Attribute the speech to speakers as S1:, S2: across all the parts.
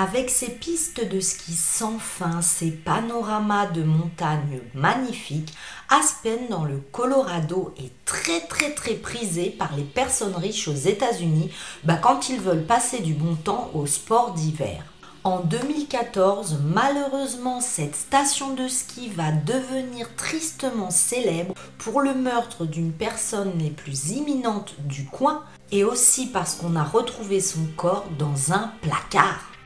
S1: Avec ses pistes de ski sans fin, ses panoramas de montagnes magnifiques, Aspen dans le Colorado est très très très prisé par les personnes riches aux États-Unis bah, quand ils veulent passer du bon temps au sport d'hiver. En 2014, malheureusement, cette station de ski va devenir tristement célèbre pour le meurtre d'une personne les plus imminentes du coin et aussi parce qu'on a retrouvé son corps dans un placard.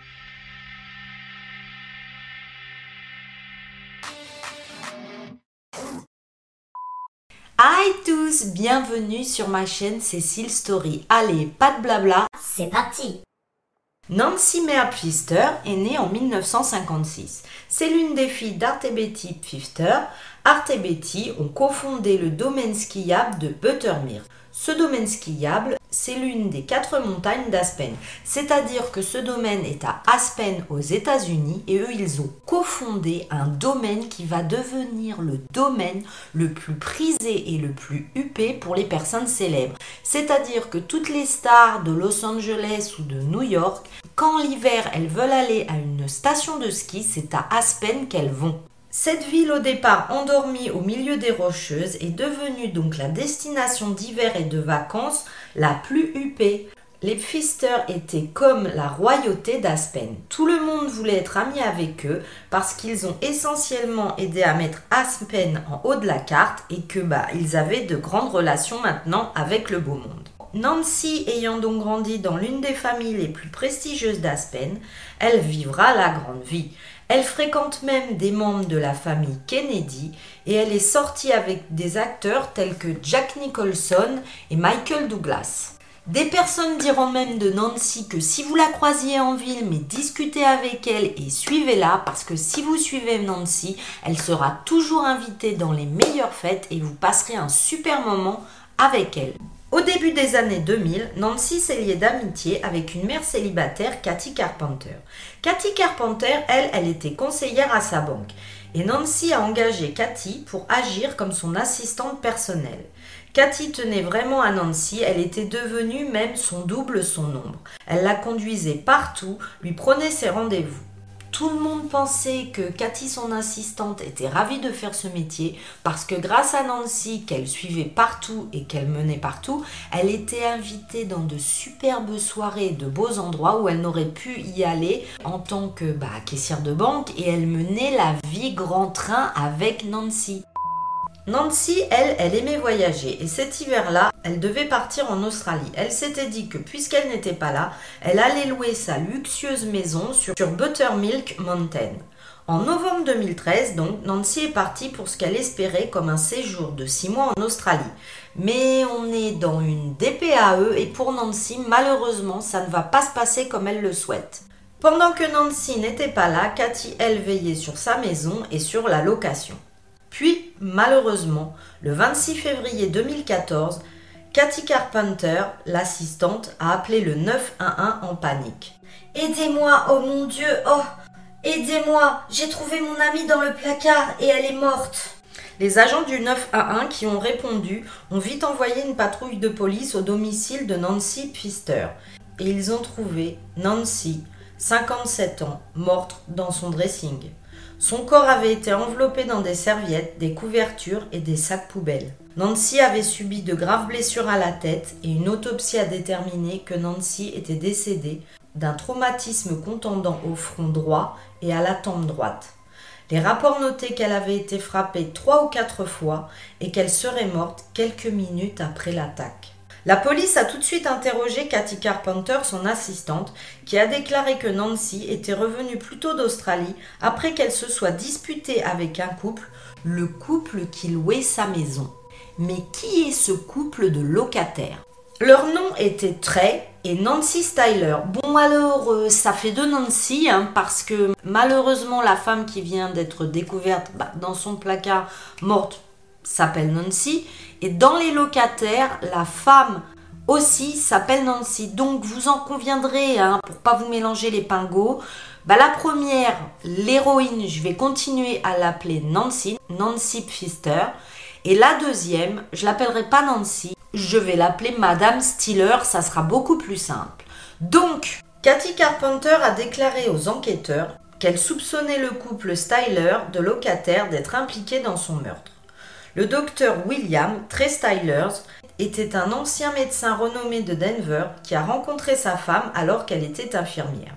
S1: Tous, bienvenue sur ma chaîne Cécile Story. Allez, pas de blabla,
S2: C'est parti
S1: Nancy Mare Pfister est née en 1956. C'est l'une des filles d'Art et Betty Pfister. Art et Betty ont cofondé le domaine skiable de Buttermere. Ce domaine skiable, c'est l'une des quatre montagnes d'Aspen. C'est-à-dire que ce domaine est à Aspen aux États-Unis et eux, ils ont cofondé un domaine qui va devenir le domaine le plus prisé et le plus huppé pour les personnes célèbres. C'est-à-dire que toutes les stars de Los Angeles ou de New York, quand l'hiver elles veulent aller à une station de ski, c'est à Aspen qu'elles vont. Cette ville au départ endormie au milieu des rocheuses est devenue donc la destination d'hiver et de vacances la plus huppée. Les Pfister étaient comme la royauté d'Aspen. Tout le monde voulait être ami avec eux parce qu'ils ont essentiellement aidé à mettre Aspen en haut de la carte et que bah ils avaient de grandes relations maintenant avec le beau monde. Nancy ayant donc grandi dans l'une des familles les plus prestigieuses d'Aspen, elle vivra la grande vie. Elle fréquente même des membres de la famille Kennedy et elle est sortie avec des acteurs tels que Jack Nicholson et Michael Douglas. Des personnes diront même de Nancy que si vous la croisiez en ville, mais discutez avec elle et suivez-la parce que si vous suivez Nancy, elle sera toujours invitée dans les meilleures fêtes et vous passerez un super moment avec elle. Au début des années 2000, Nancy s'est liée d'amitié avec une mère célibataire, Cathy Carpenter. Cathy Carpenter, elle, elle était conseillère à sa banque. Et Nancy a engagé Cathy pour agir comme son assistante personnelle. Cathy tenait vraiment à Nancy, elle était devenue même son double, son ombre. Elle la conduisait partout, lui prenait ses rendez-vous. Tout le monde pensait que Cathy, son assistante, était ravie de faire ce métier parce que grâce à Nancy, qu'elle suivait partout et qu'elle menait partout, elle était invitée dans de superbes soirées, de beaux endroits où elle n'aurait pu y aller en tant que bah, caissière de banque et elle menait la vie grand train avec Nancy. Nancy, elle, elle aimait voyager et cet hiver-là, elle devait partir en Australie. Elle s'était dit que puisqu'elle n'était pas là, elle allait louer sa luxueuse maison sur, Buttermilk Mountain. En novembre 2013, donc, Nancy est partie pour ce qu'elle espérait comme un séjour de 6 mois en Australie. Mais on est dans une DPAE et pour Nancy, malheureusement, ça ne va pas se passer comme elle le souhaite. Pendant que Nancy n'était pas là, Cathy, elle, veillait sur sa maison et sur la location. Puis, malheureusement, le 26 février 2014, Cathy Carpenter, l'assistante, a appelé le 911 en panique.
S2: Aidez-moi, oh mon Dieu, oh Aidez-moi, j'ai trouvé mon amie dans le placard et elle est morte.
S1: Les agents du 911 qui ont répondu ont vite envoyé une patrouille de police au domicile de Nancy Pfister et ils ont trouvé Nancy, 57 ans, morte dans son dressing. Son corps avait été enveloppé dans des serviettes, des couvertures et des sacs poubelles. Nancy avait subi de graves blessures à la tête et une autopsie a déterminé que Nancy était décédée d'un traumatisme contendant au front droit et à la tempe droite. Les rapports notaient qu'elle avait été frappée trois ou quatre fois et qu'elle serait morte quelques minutes après l'attaque. La police a tout de suite interrogé Cathy Carpenter, son assistante, qui a déclaré que Nancy était revenue plus tôt d'Australie après qu'elle se soit disputée avec un couple, le couple qui louait sa maison. Mais qui est ce couple de locataires? Leur nom était Trey et Nancy Styler. Bon alors, euh, ça fait deux Nancy, hein, parce que malheureusement la femme qui vient d'être découverte bah, dans son placard morte s'appelle Nancy. Et dans les locataires, la femme aussi s'appelle Nancy. Donc vous en conviendrez, hein, pour pas vous mélanger les pingos. Bah, la première, l'héroïne, je vais continuer à l'appeler Nancy, Nancy Pfister. Et la deuxième, je l'appellerai pas Nancy, je vais l'appeler Madame Stiller, ça sera beaucoup plus simple. Donc, Cathy Carpenter a déclaré aux enquêteurs qu'elle soupçonnait le couple Styler de locataire d'être impliqué dans son meurtre. Le docteur William Trey Stylers était un ancien médecin renommé de Denver qui a rencontré sa femme alors qu'elle était infirmière.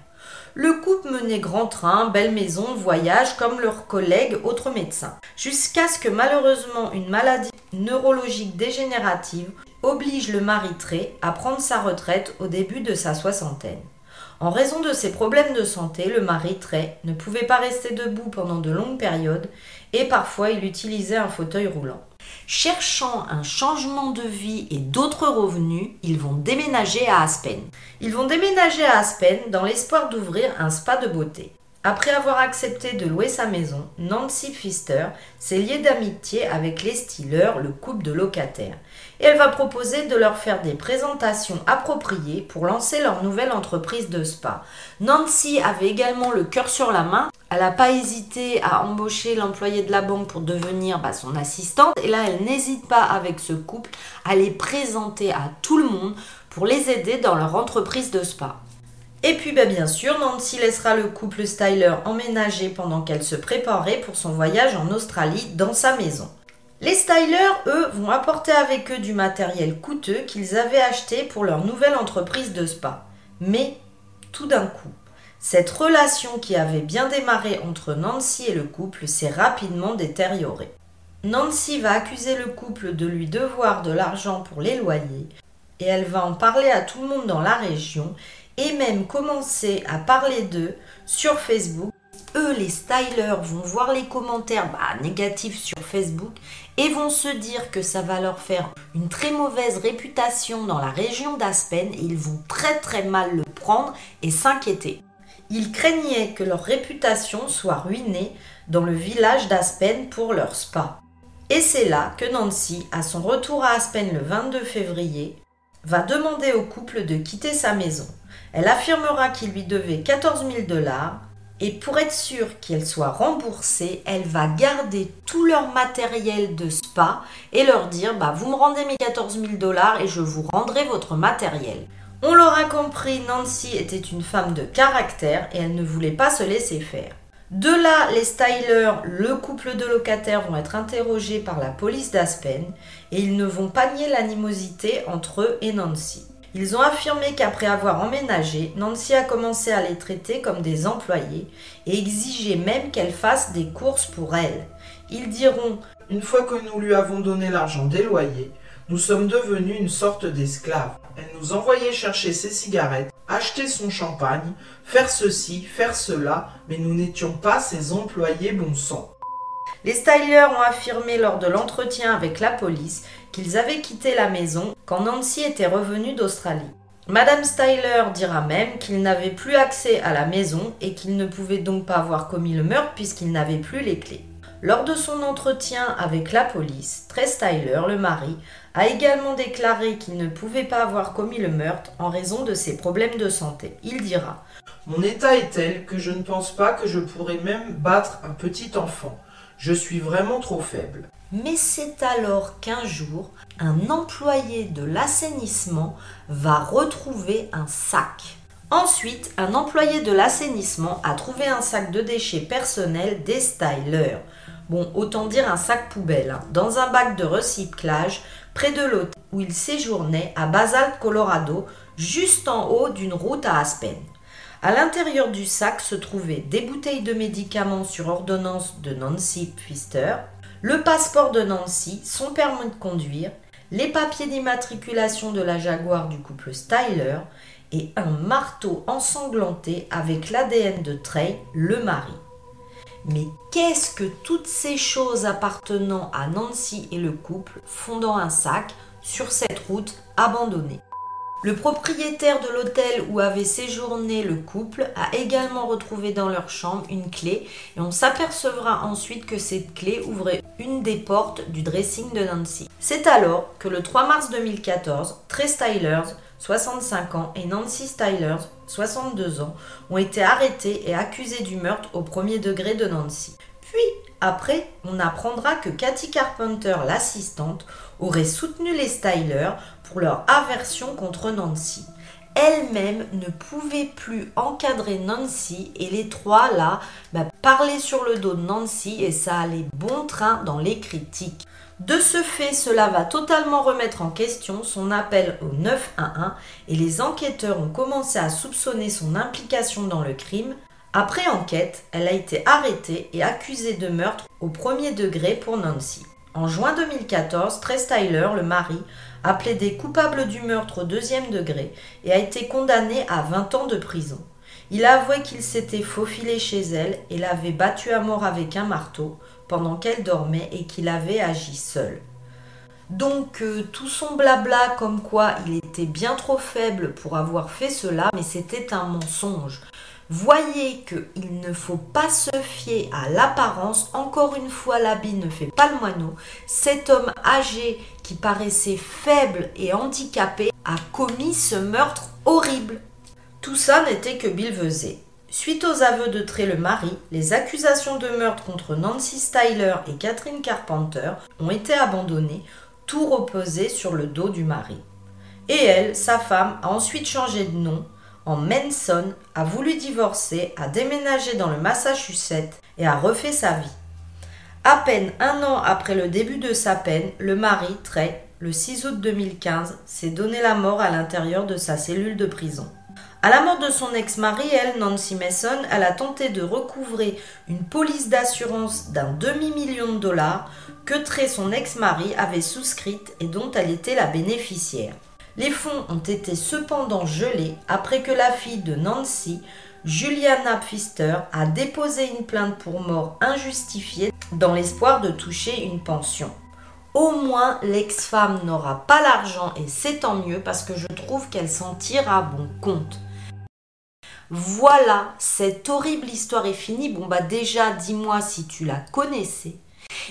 S1: Le couple menait grand train, belle maison, voyage comme leurs collègues autres médecins, jusqu'à ce que malheureusement une maladie neurologique dégénérative oblige le mari Trey à prendre sa retraite au début de sa soixantaine. En raison de ses problèmes de santé, le mari Trey ne pouvait pas rester debout pendant de longues périodes et parfois il utilisait un fauteuil roulant. Cherchant un changement de vie et d'autres revenus, ils vont déménager à Aspen. Ils vont déménager à Aspen dans l'espoir d'ouvrir un spa de beauté. Après avoir accepté de louer sa maison, Nancy Pfister s'est liée d'amitié avec les Steelers, le couple de locataires, et elle va proposer de leur faire des présentations appropriées pour lancer leur nouvelle entreprise de spa. Nancy avait également le cœur sur la main. Elle n'a pas hésité à embaucher l'employé de la banque pour devenir bah, son assistante. Et là, elle n'hésite pas avec ce couple à les présenter à tout le monde pour les aider dans leur entreprise de spa. Et puis bah, bien sûr, Nancy laissera le couple Styler emménager pendant qu'elle se préparait pour son voyage en Australie dans sa maison. Les Stylers, eux, vont apporter avec eux du matériel coûteux qu'ils avaient acheté pour leur nouvelle entreprise de spa. Mais, tout d'un coup, cette relation qui avait bien démarré entre Nancy et le couple s'est rapidement détériorée. Nancy va accuser le couple de lui devoir de l'argent pour les loyers, et elle va en parler à tout le monde dans la région et même commencer à parler d'eux sur Facebook. Eux, les stylers, vont voir les commentaires bah, négatifs sur Facebook et vont se dire que ça va leur faire une très mauvaise réputation dans la région d'Aspen et ils vont très très mal le prendre et s'inquiéter. Ils craignaient que leur réputation soit ruinée dans le village d'Aspen pour leur spa. Et c'est là que Nancy, à son retour à Aspen le 22 février, va demander au couple de quitter sa maison. Elle affirmera qu'il lui devait 14 000 dollars et pour être sûre qu'elle soit remboursée, elle va garder tout leur matériel de spa et leur dire bah, Vous me rendez mes 14 000 dollars et je vous rendrai votre matériel. On l'aura compris, Nancy était une femme de caractère et elle ne voulait pas se laisser faire. De là, les Stylers, le couple de locataires, vont être interrogés par la police d'Aspen et ils ne vont pas nier l'animosité entre eux et Nancy. Ils ont affirmé qu'après avoir emménagé, Nancy a commencé à les traiter comme des employés et exigeait même qu'elle fasse des courses pour elle. Ils diront
S3: Une fois que nous lui avons donné l'argent des loyers, nous sommes devenus une sorte d'esclaves. Elle nous envoyait chercher ses cigarettes, acheter son champagne, faire ceci, faire cela, mais nous n'étions pas ses employés bon sang.
S1: Les Stylers ont affirmé lors de l'entretien avec la police qu'ils avaient quitté la maison quand Nancy était revenue d'Australie. Madame Styler dira même qu'il n'avait plus accès à la maison et qu'il ne pouvait donc pas avoir commis le meurtre puisqu'il n'avait plus les clés. Lors de son entretien avec la police, Trey Styler, le mari, a également déclaré qu'il ne pouvait pas avoir commis le meurtre en raison de ses problèmes de santé. Il dira
S3: Mon état est tel que je ne pense pas que je pourrais même battre un petit enfant. Je suis vraiment trop faible.
S1: Mais c'est alors qu'un jour, un employé de l'assainissement va retrouver un sac. Ensuite, un employé de l'assainissement a trouvé un sac de déchets personnels des stylers. Bon, autant dire un sac poubelle, hein, dans un bac de recyclage près de l'hôtel où il séjournait à Basalt, Colorado, juste en haut d'une route à Aspen. À l'intérieur du sac se trouvaient des bouteilles de médicaments sur ordonnance de Nancy Pfister, le passeport de Nancy, son permis de conduire, les papiers d'immatriculation de la Jaguar du couple Styler et un marteau ensanglanté avec l'ADN de Trey, le mari. Mais qu'est-ce que toutes ces choses appartenant à Nancy et le couple font dans un sac sur cette route abandonnée? Le propriétaire de l'hôtel où avait séjourné le couple a également retrouvé dans leur chambre une clé et on s'apercevra ensuite que cette clé ouvrait une des portes du dressing de Nancy. C'est alors que le 3 mars 2014, Trey Stylers, 65 ans, et Nancy Stylers, 62 ans, ont été arrêtés et accusés du meurtre au premier degré de Nancy. Puis, après, on apprendra que Cathy Carpenter, l'assistante, aurait soutenu les Stylers pour leur aversion contre Nancy. elle-même ne pouvait plus encadrer Nancy et les trois là bah, parlaient sur le dos de Nancy et ça allait bon train dans les critiques. De ce fait, cela va totalement remettre en question son appel au 911 et les enquêteurs ont commencé à soupçonner son implication dans le crime. Après enquête, elle a été arrêtée et accusée de meurtre au premier degré pour Nancy. En juin 2014, Trey Tyler, le mari, a plaidé coupable du meurtre au deuxième degré et a été condamné à 20 ans de prison. Il a avoué qu'il s'était faufilé chez elle et l'avait battue à mort avec un marteau pendant qu'elle dormait et qu'il avait agi seul. Donc euh, tout son blabla comme quoi il était bien trop faible pour avoir fait cela, mais c'était un mensonge. Voyez qu'il ne faut pas se fier à l'apparence. Encore une fois, l'habit ne fait pas le moineau. Cet homme âgé qui paraissait faible et handicapé a commis ce meurtre horrible. Tout ça n'était que bilvesé. Suite aux aveux de Trey le mari, les accusations de meurtre contre Nancy Styler et Catherine Carpenter ont été abandonnées, tout reposé sur le dos du mari. Et elle, sa femme, a ensuite changé de nom en Manson, a voulu divorcer, a déménagé dans le Massachusetts et a refait sa vie. À peine un an après le début de sa peine, le mari, Trey, le 6 août 2015, s'est donné la mort à l'intérieur de sa cellule de prison. À la mort de son ex-mari, elle, Nancy Mason, elle a tenté de recouvrer une police d'assurance d'un demi-million de dollars que Trey, son ex-mari, avait souscrite et dont elle était la bénéficiaire. Les fonds ont été cependant gelés après que la fille de Nancy, Juliana Pfister, a déposé une plainte pour mort injustifiée dans l'espoir de toucher une pension. Au moins, l'ex-femme n'aura pas l'argent et c'est tant mieux parce que je trouve qu'elle s'en tire à bon compte. Voilà, cette horrible histoire est finie. Bon bah déjà, dis-moi si tu la connaissais.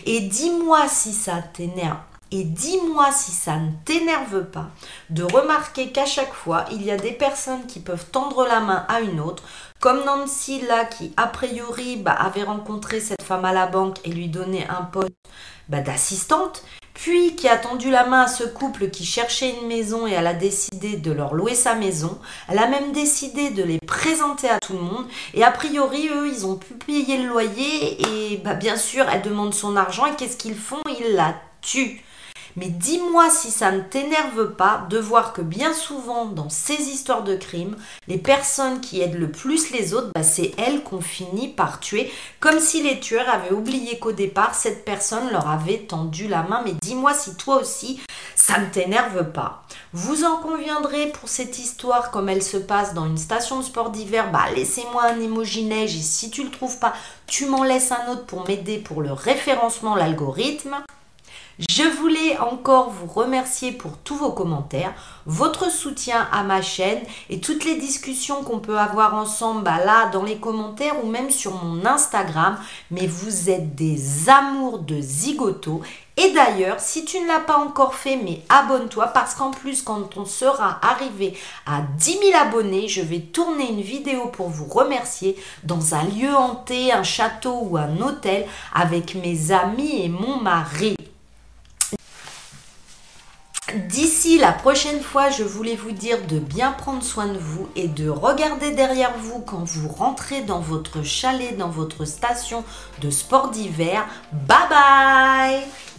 S1: Et dis-moi si ça t'énerve et dis-moi si ça ne t'énerve pas de remarquer qu'à chaque fois, il y a des personnes qui peuvent tendre la main à une autre, comme Nancy là qui a priori bah, avait rencontré cette femme à la banque et lui donnait un poste bah, d'assistante, puis qui a tendu la main à ce couple qui cherchait une maison et elle a décidé de leur louer sa maison. Elle a même décidé de les présenter à tout le monde et a priori eux ils ont pu payer le loyer et bah, bien sûr elle demande son argent et qu'est-ce qu'ils font? Ils la tuent. Mais dis-moi si ça ne t'énerve pas de voir que bien souvent dans ces histoires de crimes, les personnes qui aident le plus les autres, bah, c'est elles qu'on finit par tuer, comme si les tueurs avaient oublié qu'au départ, cette personne leur avait tendu la main. Mais dis-moi si toi aussi, ça ne t'énerve pas. Vous en conviendrez pour cette histoire comme elle se passe dans une station de sport d'hiver, bah laissez-moi un emoji neige et si tu le trouves pas, tu m'en laisses un autre pour m'aider pour le référencement, l'algorithme. Je voulais encore vous remercier pour tous vos commentaires, votre soutien à ma chaîne et toutes les discussions qu'on peut avoir ensemble bah là dans les commentaires ou même sur mon Instagram. Mais vous êtes des amours de zigoto. Et d'ailleurs, si tu ne l'as pas encore fait, mais abonne-toi parce qu'en plus, quand on sera arrivé à 10 000 abonnés, je vais tourner une vidéo pour vous remercier dans un lieu hanté, un château ou un hôtel avec mes amis et mon mari. D'ici la prochaine fois, je voulais vous dire de bien prendre soin de vous et de regarder derrière vous quand vous rentrez dans votre chalet, dans votre station de sport d'hiver. Bye bye